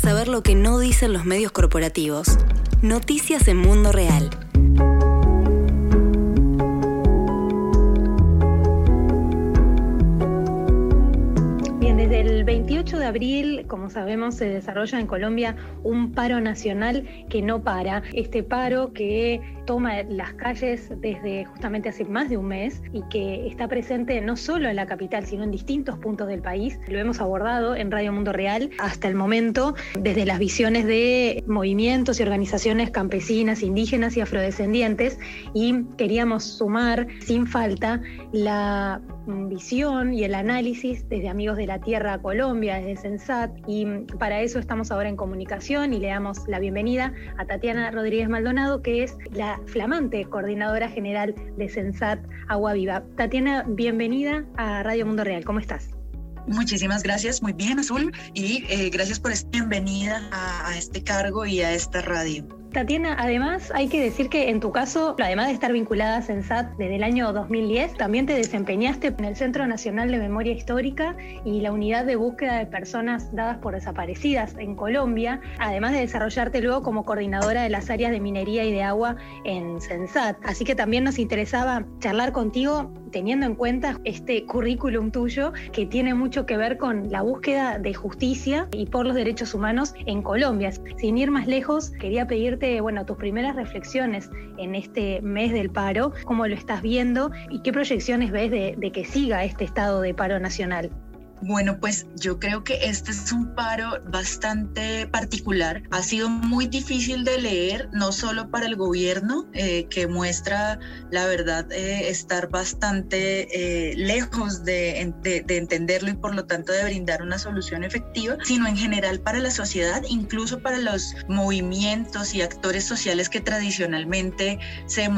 saber lo que no dicen los medios corporativos. Noticias en Mundo Real. Desde el 28 de abril, como sabemos, se desarrolla en Colombia un paro nacional que no para. Este paro que toma las calles desde justamente hace más de un mes y que está presente no solo en la capital, sino en distintos puntos del país. Lo hemos abordado en Radio Mundo Real hasta el momento, desde las visiones de movimientos y organizaciones campesinas, indígenas y afrodescendientes, y queríamos sumar sin falta la visión y el análisis desde Amigos de la Tierra Colombia, desde Sensat, y para eso estamos ahora en comunicación y le damos la bienvenida a Tatiana Rodríguez Maldonado, que es la flamante coordinadora general de Sensat Agua Viva. Tatiana, bienvenida a Radio Mundo Real, ¿cómo estás? Muchísimas gracias, muy bien Azul, y eh, gracias por esta bienvenida a este cargo y a esta radio. Tatiana, además hay que decir que en tu caso, además de estar vinculada a Sensat desde el año 2010, también te desempeñaste en el Centro Nacional de Memoria Histórica y la Unidad de Búsqueda de Personas Dadas por Desaparecidas en Colombia, además de desarrollarte luego como coordinadora de las áreas de minería y de agua en Sensat. Así que también nos interesaba charlar contigo teniendo en cuenta este currículum tuyo que tiene mucho que ver con la búsqueda de justicia y por los derechos humanos en Colombia. Sin ir más lejos, quería pedirte bueno, tus primeras reflexiones en este mes del paro, cómo lo estás viendo y qué proyecciones ves de que siga este estado de paro nacional. Bueno, pues yo creo que este es un paro bastante particular. Ha sido muy difícil de leer, no solo para el gobierno, eh, que muestra, la verdad, eh, estar bastante eh, lejos de, de, entenderlo y por lo tanto de brindar una solución efectiva, sino en general para la sociedad, incluso para los movimientos y actores sociales que tradicionalmente se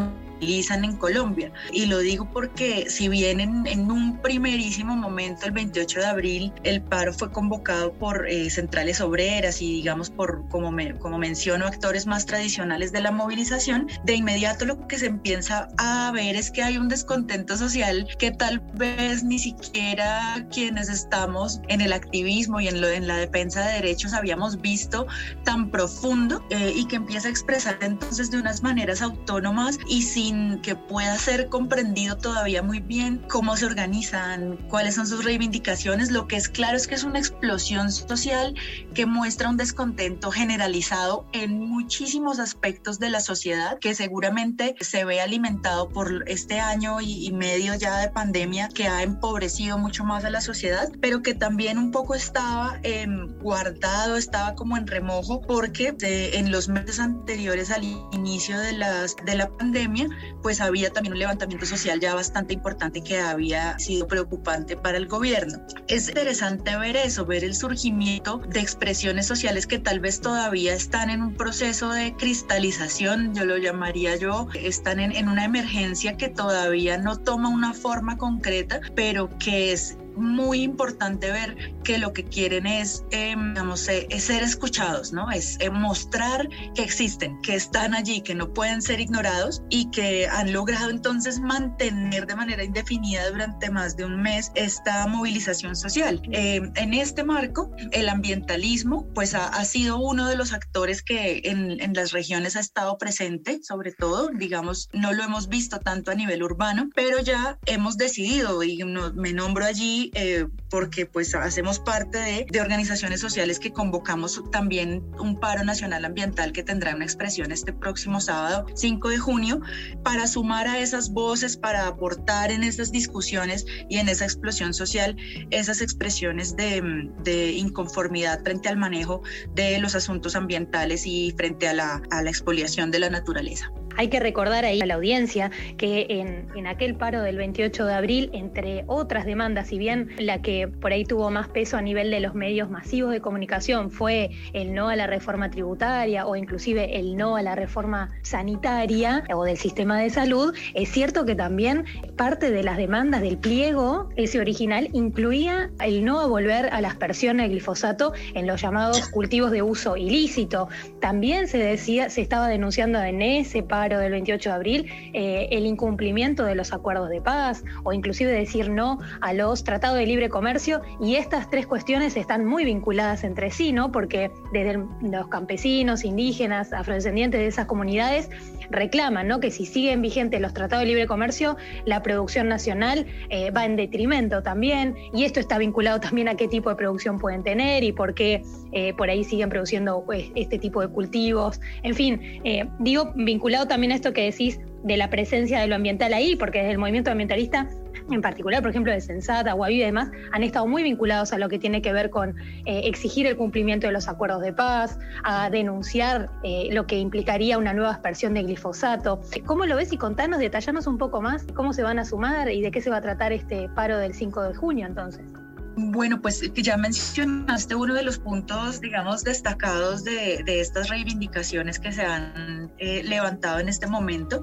en Colombia. Y lo digo porque si bien en, un primerísimo momento, el 28 de abril, el paro fue convocado por eh, centrales obreras y digamos por, como, como menciono, actores más tradicionales de la movilización, de inmediato lo que se empieza a ver es que hay un descontento social que tal vez ni siquiera quienes estamos en el activismo y en, lo, en la defensa de derechos habíamos visto tan profundo eh, y que empieza a expresar entonces de unas maneras autónomas y sin que pueda ser comprendido todavía muy bien cómo se organizan, cuáles son sus reivindicaciones. Lo que es claro es que es una explosión social que muestra un descontento generalizado en muchísimos aspectos de la sociedad que seguramente se ve alimentado por este año y, medio ya de pandemia que ha empobrecido mucho más a la sociedad, pero que también un poco estaba em, guardado, estaba como en remojo porque en los meses anteriores al inicio de, las, de la pandemia pues había también un levantamiento social ya bastante importante que había sido preocupante para el gobierno. Es interesante ver eso, ver el surgimiento de expresiones sociales que tal vez todavía están en un proceso de cristalización, yo lo llamaría yo, están en, en una emergencia que todavía no toma una forma concreta, pero que es muy importante ver que lo que quieren es, eh, digamos, eh, es ser escuchados, ¿no? Es eh, mostrar que existen, que están allí, que no pueden ser ignorados y que han logrado entonces mantener de manera indefinida durante más de un mes esta movilización social. en este marco, el ambientalismo, pues ha, ha, sido uno de los actores que en, en las regiones ha estado presente, sobre todo, digamos, no lo hemos visto tanto a nivel urbano, pero ya hemos decidido, y no, me nombro allí eh, porque pues hacemos parte de, de, organizaciones sociales que convocamos también un paro nacional ambiental que tendrá una expresión este próximo sábado 5 de junio para sumar a esas voces, para aportar en esas discusiones y en esa explosión social esas expresiones de, de inconformidad frente al manejo de los asuntos ambientales y frente a la, a la expoliación de la naturaleza. Hay que recordar ahí a la audiencia que en, en, aquel paro del 28 de abril, entre otras demandas, si bien la que por ahí tuvo más peso a nivel de los medios masivos de comunicación fue el no a la reforma tributaria o inclusive el no a la reforma sanitaria o del sistema de salud, es cierto que también parte de las demandas del pliego, ese original, incluía el no a volver a la aspersión del glifosato en los llamados cultivos de uso ilícito. También se decía, se estaba denunciando en ese paro del 28 de abril, eh, el incumplimiento de los acuerdos de paz o inclusive decir no a los tratados de libre comercio y estas tres cuestiones están muy vinculadas entre sí, ¿no? Porque desde los campesinos, indígenas, afrodescendientes de esas comunidades reclaman, ¿no? Que si siguen vigentes los tratados de libre comercio, la producción nacional eh, va en detrimento también y esto está vinculado también a qué tipo de producción pueden tener y por qué eh, por ahí siguen produciendo pues, este tipo de cultivos. En fin, digo, vinculado también esto que decís de la presencia de lo ambiental ahí, porque desde el movimiento ambientalista, en particular, por ejemplo, de Sensata, Guaví y demás, han estado muy vinculados a lo que tiene que ver con eh, exigir el cumplimiento de los acuerdos de paz, a denunciar lo que implicaría una nueva aspersión de glifosato. ¿Cómo lo ves? Y contanos, detallanos un poco más cómo se van a sumar y de qué se va a tratar este paro del 5 de junio entonces. Bueno, pues ya mencionaste uno de los puntos, digamos, destacados de, estas reivindicaciones que se han eh, levantado en este momento,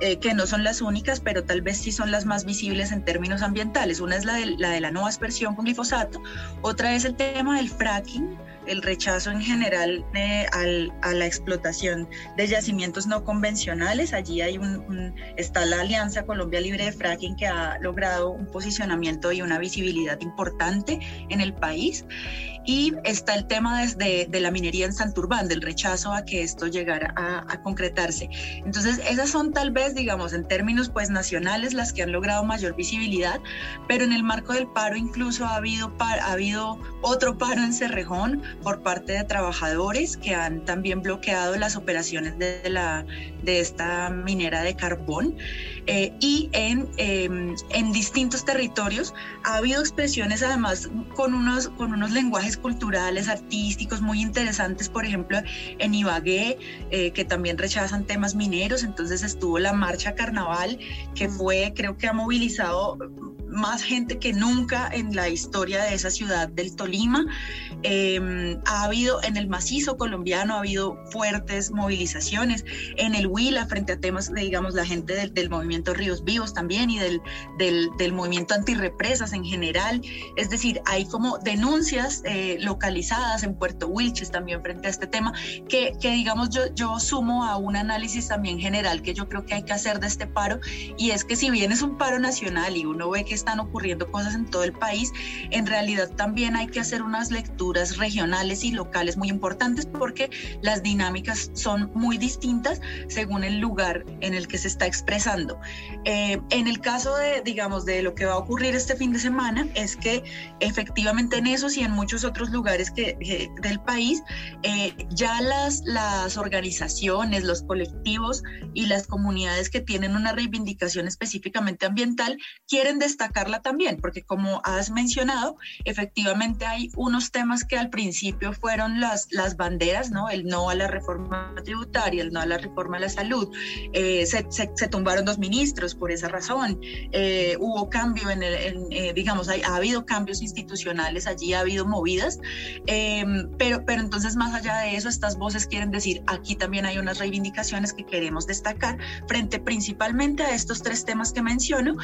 eh, que no son las únicas, pero tal vez sí son las más visibles en términos ambientales. Una es la de la, de la no aspersión con glifosato, otra es el tema del fracking, el rechazo en general a la explotación de yacimientos no convencionales. Allí hay un, está la Alianza Colombia Libre de Fracking que ha logrado un posicionamiento y una visibilidad importante en el país. Y está el tema desde de la minería en Santurbán, del rechazo a que esto llegara a, concretarse. Entonces, esas son tal vez, digamos, en términos pues nacionales las que han logrado mayor visibilidad, pero en el marco del paro incluso ha habido, ha habido otro paro en Cerrejón por parte de trabajadores que han también bloqueado las operaciones de, la, de esta minera de carbón. Eh, y en, em, en distintos territorios ha habido expresiones además con unos, con unos lenguajes culturales, artísticos muy interesantes, por ejemplo, en Ibagué, eh, que también rechazan temas mineros, entonces estuvo la marcha carnaval, que mm. fue, creo que ha movilizado más gente que nunca en la historia de esa ciudad del Tolima. Em, ha habido en el macizo colombiano, ha habido fuertes movilizaciones. En el Huila, frente a temas, digamos, la gente del, movimiento Ríos Vivos también y del, del, movimiento antirrepresas en general. Es decir, hay como denuncias eh, localizadas en Puerto Wilches también frente a este tema, que, que digamos, yo, yo sumo a un análisis también general que yo creo que hay que hacer de este paro, y es que si bien es un paro nacional y uno ve que están ocurriendo cosas en todo el país, en realidad también hay que hacer unas lecturas regionales y locales muy importantes porque las dinámicas son muy distintas según el lugar en el que se está expresando. Eh, en el caso de, digamos, de lo que va a ocurrir este fin de semana, es que efectivamente en esos y en muchos otros lugares que, del país, eh, ya las, las organizaciones, los colectivos y las comunidades que tienen una reivindicación específicamente ambiental quieren destacar también, porque como has mencionado, efectivamente hay unos temas que al principio fueron las, las banderas, ¿no? El no a la reforma tributaria, el no a la reforma a la salud. Eh, se, se, tumbaron dos ministros por esa razón. Eh, hubo cambio en el, eh, digamos, hay, ha habido cambios institucionales, allí ha habido movidas, pero, pero entonces más allá de eso, estas voces quieren decir, aquí también hay unas reivindicaciones que queremos destacar frente principalmente a estos tres temas que menciono,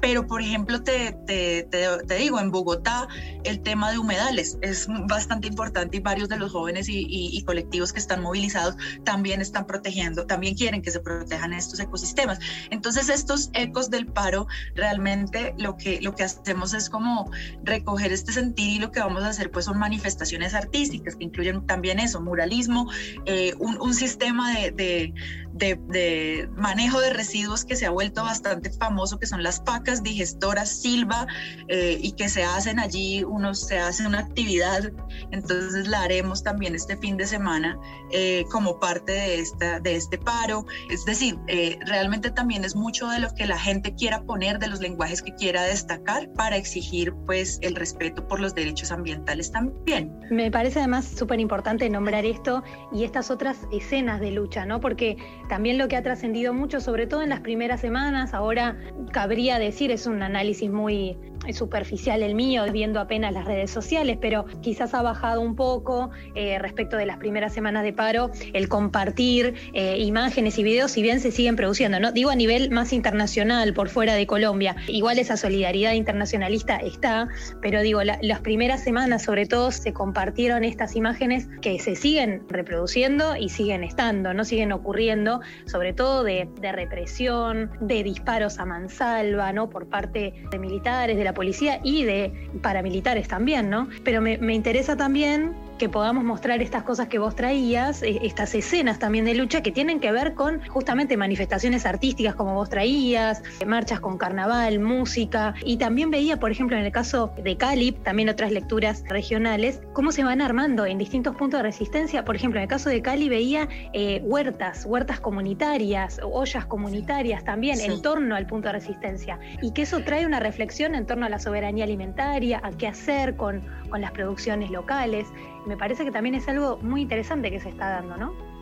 pero por ejemplo, te, te, te, digo, en Bogotá el tema de humedales es bastante importante y varios de los jóvenes y, y, colectivos que están movilizados también están protegiendo, también quieren que se protejan estos ecosistemas. Entonces, estos ecos del paro, realmente lo que, lo que hacemos es como recoger este sentir y lo que vamos a hacer pues son manifestaciones artísticas que incluyen también eso, muralismo, eh, un, un, sistema de, de, de, de manejo de residuos que se ha vuelto bastante famoso, que son las pacas digestivas gestora Silva eh, y que se hacen allí, unos, se hace una actividad, entonces la haremos también este fin de semana eh, como parte de, esta, de este paro. Es decir, eh, realmente también es mucho de lo que la gente quiera poner, de los lenguajes que quiera destacar para exigir pues el respeto por los derechos ambientales también. Me parece además súper importante nombrar esto y estas otras escenas de lucha, ¿no? Porque también lo que ha trascendido mucho, sobre todo en las primeras semanas, ahora cabría decir, es un un análisis muy superficial el mío, viendo apenas las redes sociales, pero quizás ha bajado un poco eh, respecto de las primeras semanas de paro el compartir eh, imágenes y videos, si bien se siguen produciendo, ¿no? Digo a nivel más internacional, por fuera de Colombia. Igual esa solidaridad internacionalista está, pero digo, las primeras semanas sobre todo se compartieron estas imágenes que se siguen reproduciendo y siguen estando, no siguen ocurriendo, sobre todo de, de represión, de disparos a mansalva, ¿no? Por parte de militares, de la policía y de paramilitares también, ¿no? Pero me, me interesa también que podamos mostrar estas cosas que vos traías, eh, estas escenas también de lucha que tienen que ver con justamente manifestaciones artísticas como vos traías, marchas con carnaval, música, y también veía, por ejemplo, en el caso de Cali, también otras lecturas regionales, cómo se van armando en distintos puntos de resistencia. Por ejemplo, en el caso de Cali veía eh, huertas, huertas comunitarias, ollas comunitarias también en torno al punto de resistencia, y que eso trae una reflexión en torno a la soberanía alimentaria, a qué hacer con, con las producciones locales me parece que también es algo muy interesante que se está dando, ¿no?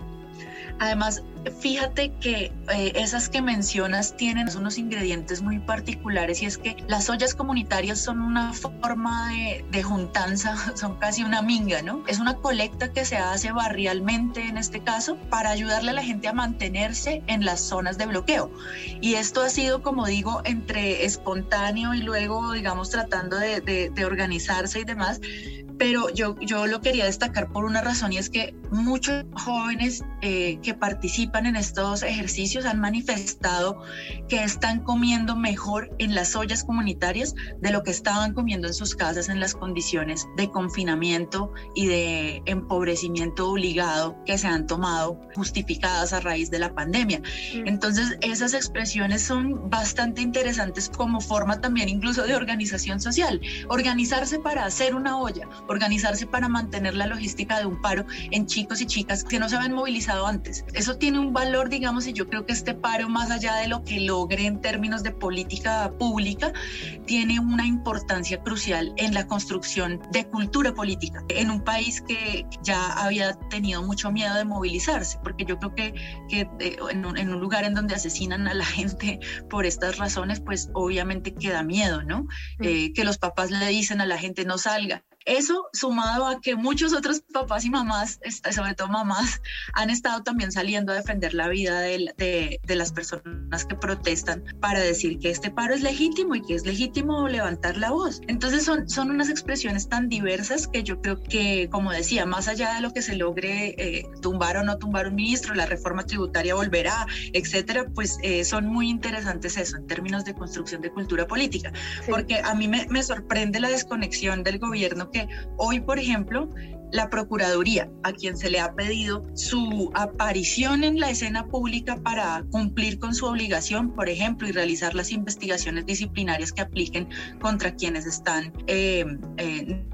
Además, fíjate que eh, esas que mencionas tienen unos ingredientes muy particulares y es que las ollas comunitarias son una forma de, de, juntanza, son casi una minga, ¿no? Es una colecta que se hace barrialmente en este caso para ayudarle a la gente a mantenerse en las zonas de bloqueo. Y esto ha sido, como digo, entre espontáneo y luego, digamos, tratando de, de, de organizarse y demás pero yo, yo lo quería destacar por una razón y es que muchos jóvenes eh, que participan en estos ejercicios han manifestado que están comiendo mejor en las ollas comunitarias de lo que estaban comiendo en sus casas en las condiciones de confinamiento y de empobrecimiento obligado que se han tomado justificadas a raíz de la pandemia. Mm. Entonces, esas expresiones son bastante interesantes como forma también incluso de organización social. Organizarse para hacer una olla, organizarse para mantener la logística de un paro en chicos y chicas que no se habían movilizado antes. Eso tiene un valor, digamos, y yo creo que este paro, más allá de lo que logre en términos de política pública, tiene una importancia crucial en la construcción de cultura política en un país que ya había tenido mucho miedo de movilizarse, porque yo creo que, que eh, en, un, en un lugar en donde asesinan a la gente por estas razones, pues obviamente queda miedo, ¿no? Mm. Eh, que los papás le dicen a la gente no salga, eso sumado a que muchos otros papás y mamás, este, sobre todo mamás, han estado también saliendo a defender la vida de, de, de, las personas que protestan para decir que este paro es legítimo y que es legítimo levantar la voz. Entonces son, son unas expresiones tan diversas que yo creo que, como decía, más allá de lo que se logre eh, tumbar o no tumbar un ministro, la reforma tributaria volverá, etcétera, pues eh, son muy interesantes eso en términos de construcción de cultura política. Sí. Porque a mí me, me sorprende la desconexión del gobierno que hoy, por ejemplo, la Procuraduría, a quien se le ha pedido su aparición en la escena pública para cumplir con su obligación, por ejemplo, y realizar las investigaciones disciplinarias que apliquen contra quienes están eh, eh,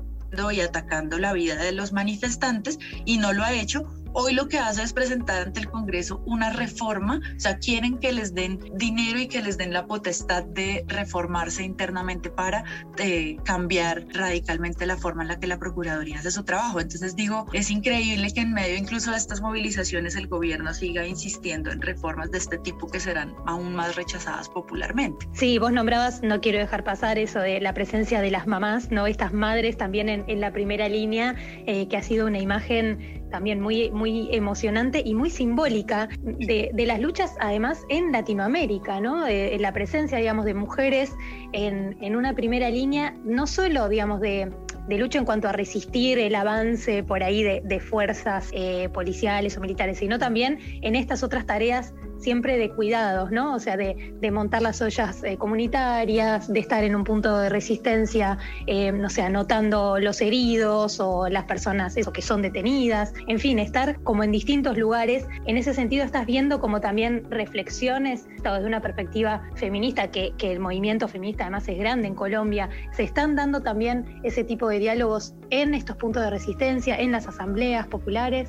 y atacando la vida de los manifestantes, y no lo ha hecho Hoy lo que hace es presentar ante el Congreso una reforma, o sea, quieren que les den dinero y que les den la potestad de reformarse internamente para eh, cambiar radicalmente la forma en la que la Procuraduría hace su trabajo. Entonces digo, es increíble que en medio incluso de estas movilizaciones el gobierno siga insistiendo en reformas de este tipo que serán aún más rechazadas popularmente. Sí, vos nombrabas, no quiero dejar pasar eso de la presencia de las mamás, ¿no? Estas madres también en, en la primera línea, eh, que ha sido una imagen también muy, muy emocionante y muy simbólica de, de las luchas, además, en Latinoamérica, ¿no? De, de la presencia, digamos, de mujeres en, en, una primera línea, no solo, digamos, de, de, lucha en cuanto a resistir el avance por ahí de, de fuerzas eh, policiales o militares, sino también en estas otras tareas siempre de cuidados, ¿no? O sea, de, montar las ollas eh, comunitarias, de estar en un punto de resistencia, eh, no sé, anotando los heridos o las personas eso, que son detenidas, en fin, estar como en distintos lugares. En ese sentido estás viendo como también reflexiones desde una perspectiva feminista, que, que el movimiento feminista además es grande en Colombia, se están dando también ese tipo de diálogos en estos puntos de resistencia, en las asambleas populares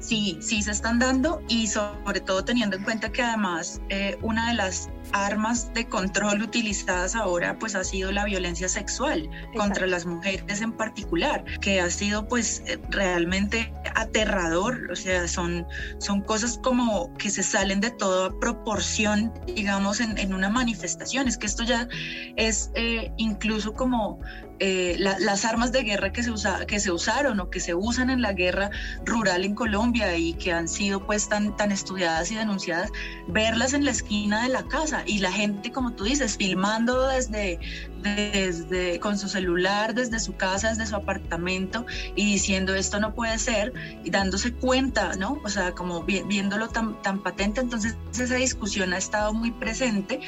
sí, sí se están dando y sobre todo teniendo en cuenta que además eh, una de las armas de control utilizadas ahora pues ha sido la violencia sexual contra las mujeres en particular, que ha sido pues eh, realmente aterrador, o sea, son, son cosas como que se salen de toda proporción, digamos, en, en una manifestación, es que esto ya es eh, incluso como eh, las armas de guerra que se, usa, que se usaron o que se usan en la guerra rural en Colombia y que han sido pues tan, tan estudiadas y denunciadas, verlas en la esquina de la casa y la gente, como tú dices, filmando desde, desde con su celular, desde su casa, desde su apartamento y diciendo esto no puede ser y dándose cuenta, ¿no? O sea, como viéndolo tan, tan patente, entonces esa discusión ha estado muy presente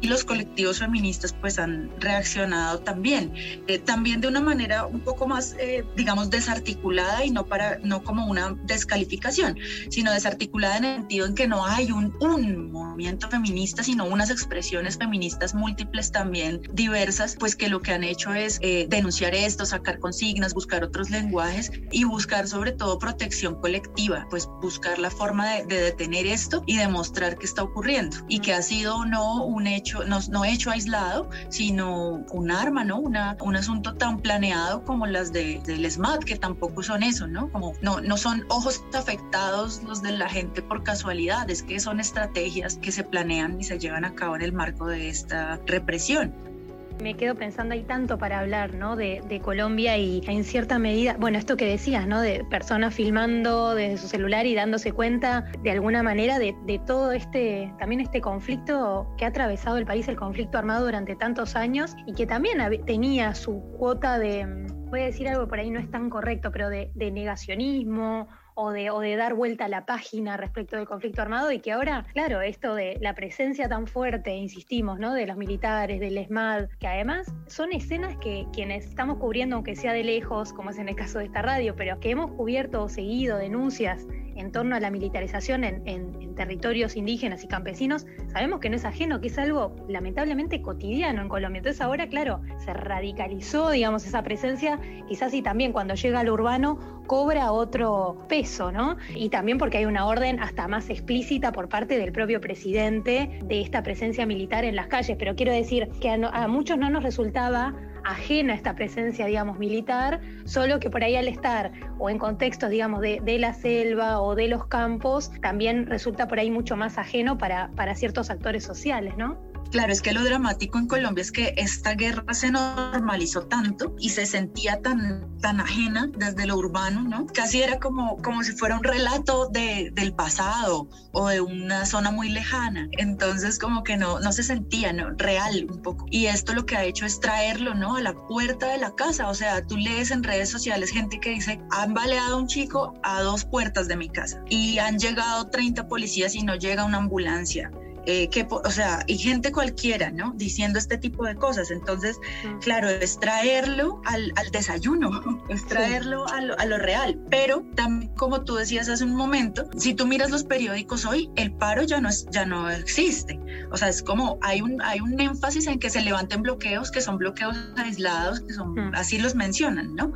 y los colectivos feministas pues han reaccionado también, eh, también de una manera un poco más, eh, digamos, desarticulada y no, para, no como una descalificación, sino desarticulada en el sentido en que no hay un, un movimiento feminista, sino unas expresiones feministas múltiples también diversas, pues que lo que han hecho es eh, denunciar esto, sacar consignas, buscar otros lenguajes y buscar sobre todo protección colectiva, pues buscar la forma de, de detener esto y demostrar que está ocurriendo y que ha sido no un hecho no, hecho aislado, sino un arma, ¿no? Una, un asunto tan planeado como las de, del SMAT, que tampoco son eso, ¿no? Como no, no son ojos afectados los de la gente por casualidad, es que son estrategias que se planean y se llevan a cabo en el marco de esta represión me quedo pensando, hay tanto para hablar, ¿no? De, Colombia y en cierta medida, bueno, esto que decías, ¿no? De personas filmando desde su celular y dándose cuenta de alguna manera de, todo este, también este conflicto que ha atravesado el país, el conflicto armado durante tantos años y que también tenía su cuota de, voy a decir algo por ahí no es tan correcto, pero de, de negacionismo o de, dar vuelta a la página respecto del conflicto armado y que ahora, claro, esto de la presencia tan fuerte, insistimos, ¿no? de los militares, del ESMAD, que además son escenas que quienes estamos cubriendo, aunque sea de lejos, como es en el caso de esta radio, pero que hemos cubierto o seguido denuncias en torno a la militarización en, territorios indígenas y campesinos, sabemos que no es ajeno, que es algo lamentablemente cotidiano en Colombia. Entonces ahora, claro, se radicalizó, digamos, esa presencia, quizás y también cuando llega al urbano cobra otro peso, ¿no? Y también porque hay una orden hasta más explícita por parte del propio presidente de esta presencia militar en las calles. Pero quiero decir que a muchos no nos resultaba ajena a esta presencia, digamos, militar, solo que por ahí al estar o en contextos, digamos, de, la selva o de los campos, también resulta por ahí mucho más ajeno para, para ciertos actores sociales, ¿no? Claro, es que lo dramático en Colombia es que esta guerra se normalizó tanto y se sentía tan, tan ajena desde lo urbano, ¿no? Casi era como, como si fuera un relato de, del pasado o de una zona muy lejana. Entonces como que no, no se sentía real un poco. Y esto lo que ha hecho es traerlo, ¿no? A la puerta de la casa. O sea, tú lees en redes sociales gente que dice, han baleado a un chico a dos puertas de mi casa y han llegado 30 policías y no llega una ambulancia eh, que, o sea, y gente cualquiera, ¿no? Diciendo este tipo de cosas. Entonces, claro, es traerlo al, al desayuno, es traerlo a, lo, a, lo, real. Pero también, como tú decías hace un momento, si tú miras los periódicos hoy, el paro ya no, es, ya no existe. O sea, es como hay un, hay un énfasis en que se levanten bloqueos, que son bloqueos aislados, que son, así los mencionan, ¿no?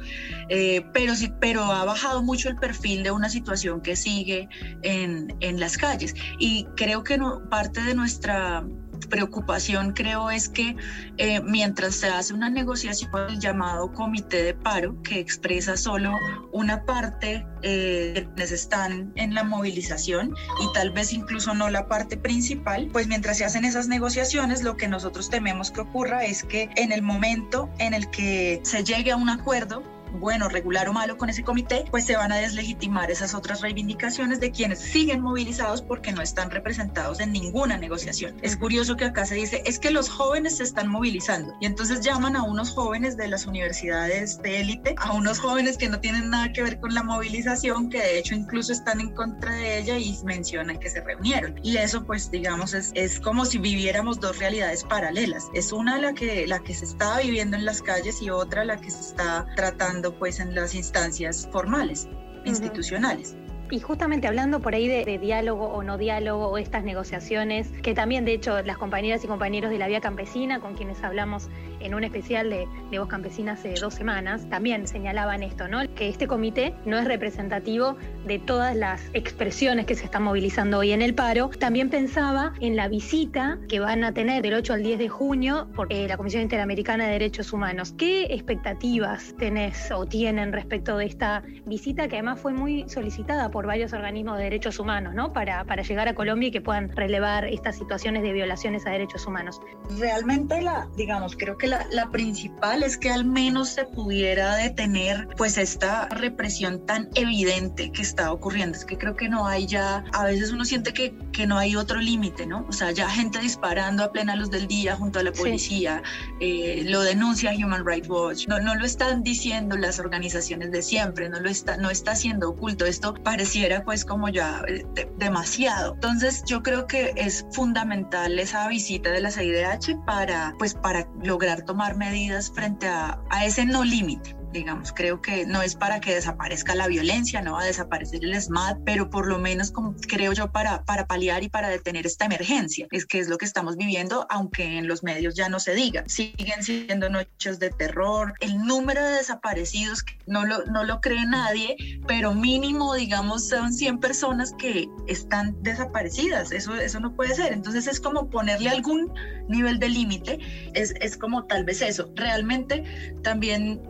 Eh, pero, sí, pero ha bajado mucho el perfil de una situación que sigue en, en las calles. Y creo que no, parte de nuestra preocupación creo es que eh, mientras se hace una negociación el llamado comité de paro que expresa solo una parte eh, de quienes están en la movilización y tal vez incluso no la parte principal, pues mientras se hacen esas negociaciones lo que nosotros tememos que ocurra es que en el momento en el que se llegue a un acuerdo bueno, regular o malo con ese comité, pues se van a deslegitimar esas otras reivindicaciones de quienes siguen movilizados porque no están representados en ninguna negociación. Es curioso que acá se dice, es que los jóvenes se están movilizando y entonces llaman a unos jóvenes de las universidades de élite, a unos jóvenes que no tienen nada que ver con la movilización, que de hecho incluso están en contra de ella y mencionan que se reunieron. Y eso pues digamos es, es como si viviéramos dos realidades paralelas. Es una la que, la que se está viviendo en las calles y otra la que se está tratando pues en las instancias formales, institucionales. Y justamente hablando por ahí de, diálogo o no diálogo o estas negociaciones, que también de hecho las compañeras y compañeros de la Vía Campesina, con quienes hablamos en un especial de, de Voz Campesina hace dos semanas, también señalaban esto, ¿no? Que este comité no es representativo de todas las expresiones que se están movilizando hoy en el paro. También pensaba en la visita que van a tener del 8 al 10 de junio por eh, la Comisión Interamericana de Derechos Humanos. ¿Qué expectativas tenés o tienen respecto de esta visita que además fue muy solicitada por varios organismos de derechos humanos, ¿no? Para, para llegar a Colombia y que puedan relevar estas situaciones de violaciones a derechos humanos. Realmente la, digamos, creo que la, la principal es que al menos se pudiera detener pues esta represión tan evidente que está ocurriendo. Es que creo que no hay ya, a veces uno siente que, que no hay otro límite, ¿no? O sea, ya gente disparando a plena luz del día junto a la policía, eh, lo denuncia Human Rights Watch, no, no lo están diciendo las organizaciones de siempre, no lo está, no está siendo oculto. Esto pareciera pues como ya eh, demasiado. Entonces yo creo que es fundamental esa visita de la CIDH para pues para lograr tomar medidas frente a, a ese no límite digamos, creo que no es para que desaparezca la violencia, no va a desaparecer el SMAT, pero por lo menos como creo yo para, para paliar y para detener esta emergencia, es que es lo que estamos viviendo, aunque en los medios ya no se diga. Siguen siendo noches de terror, el número de desaparecidos no lo, no lo cree nadie, pero mínimo, digamos, son 100 personas que están desaparecidas, eso, eso no puede ser. Entonces es como ponerle algún nivel de límite, es, es como tal vez eso. Realmente también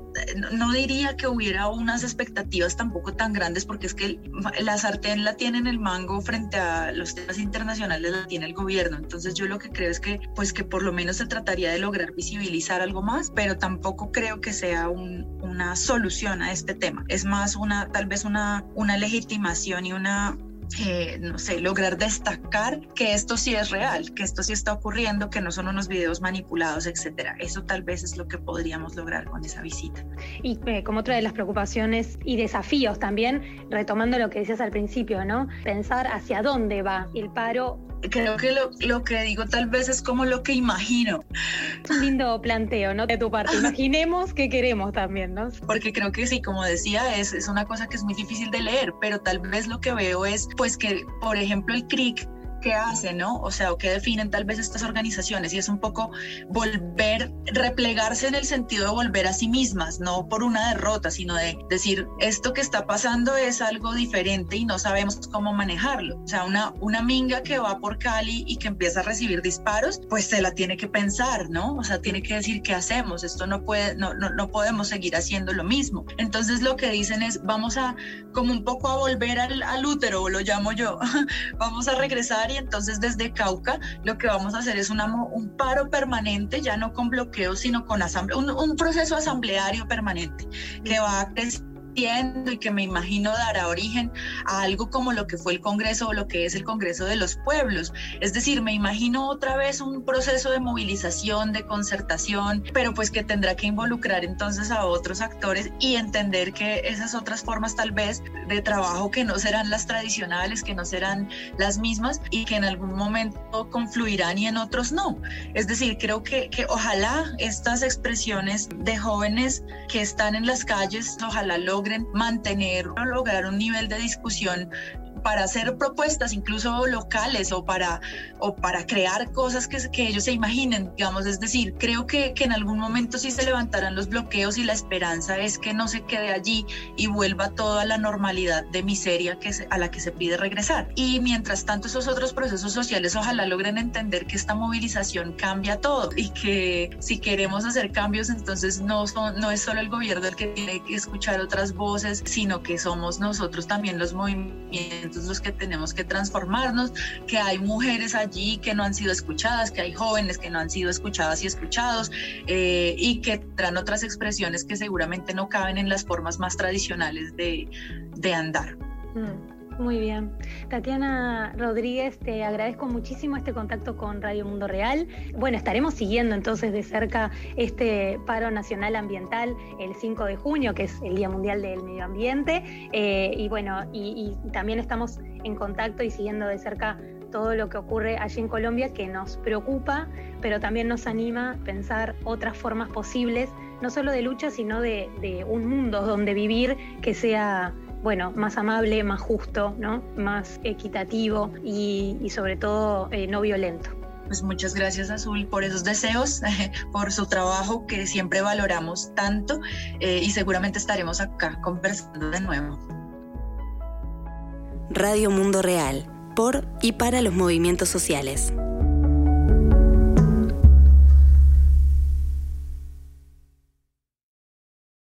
no diría que hubiera unas expectativas tampoco tan grandes porque es que la sartén la tiene en el mango frente a los temas internacionales la tiene el gobierno. Entonces yo lo que creo es que pues que por lo menos se trataría de lograr visibilizar algo más, pero tampoco creo que sea una solución a este tema. Es más una tal vez una, una legitimación y una eh, no sé, lograr destacar que esto sí es real, que esto sí está ocurriendo, que no son unos videos manipulados, etcétera. Eso tal vez es lo que podríamos lograr con esa visita. Y eh, como otra de las preocupaciones y desafíos también, retomando lo que decías al principio, ¿no? Pensar hacia dónde va el paro creo que lo, lo, que digo tal vez es como lo que imagino. Un lindo planteo, ¿no? De tu parte. Imaginemos qué queremos también, ¿no? Porque creo que sí, como decía, es, es una cosa que es muy difícil de leer, pero tal vez lo que veo es, pues que, por ejemplo, el CRIC qué hacen, ¿no? O sea, o qué definen tal vez estas organizaciones y es un poco volver, replegarse en el sentido de volver a sí mismas, no por una derrota, sino de decir, esto que está pasando es algo diferente y no sabemos cómo manejarlo. O sea, una, una minga que va por Cali y que empieza a recibir disparos, pues se la tiene que pensar, ¿no? O sea, tiene que decir qué hacemos, esto no puede, no, no, no podemos seguir haciendo lo mismo. Entonces lo que dicen es, vamos a como un poco a volver al, al útero, lo llamo yo, vamos a regresar y entonces desde Cauca lo que vamos a hacer es un paro permanente, ya no con bloqueos, sino con un, un proceso asambleario permanente que va a crecer y que me imagino dará origen a algo como lo que fue el Congreso o lo que es el Congreso de los Pueblos. Es decir, me imagino otra vez un proceso de movilización, de concertación, pero pues que tendrá que involucrar entonces a otros actores y entender que esas otras formas tal vez de trabajo que no serán las tradicionales, que no serán las mismas y que en algún momento confluirán y en otros no. Es decir, creo que, que ojalá estas expresiones de jóvenes que están en las calles, ojalá mantener lograr un nivel de discusión para hacer propuestas incluso locales o para, o para crear cosas que, que ellos se imaginen, digamos, es decir, creo que, que en algún momento sí se levantarán los bloqueos y la esperanza es que no se quede allí y vuelva toda la normalidad de miseria que a la que se pide regresar. Y mientras tanto esos otros procesos sociales ojalá logren entender que esta movilización cambia todo y que si queremos hacer cambios entonces no, son, no es solo el gobierno el que tiene que escuchar otras voces, sino que somos nosotros también los movimientos los que tenemos que transformarnos, que hay mujeres allí que no han sido escuchadas, que hay jóvenes que no han sido escuchadas y escuchados, eh, y que traen otras expresiones que seguramente no caben en las formas más tradicionales de, de andar. Mm. Muy bien. Tatiana Rodríguez, te agradezco muchísimo este contacto con Radio Mundo Real. Bueno, estaremos siguiendo entonces de cerca este paro nacional ambiental el 5 de junio, que es el Día Mundial del Medio Ambiente. Eh, y bueno, y, también estamos en contacto y siguiendo de cerca todo lo que ocurre allí en Colombia, que nos preocupa, pero también nos anima a pensar otras formas posibles, no solo de lucha, sino de un mundo donde vivir que sea bueno, más amable, más justo, ¿no? más equitativo y, sobre todo eh, no violento. Pues muchas gracias Azul por esos deseos, por su trabajo que siempre valoramos tanto eh, y seguramente estaremos acá conversando de nuevo. Radio Mundo Real, por y para los movimientos sociales.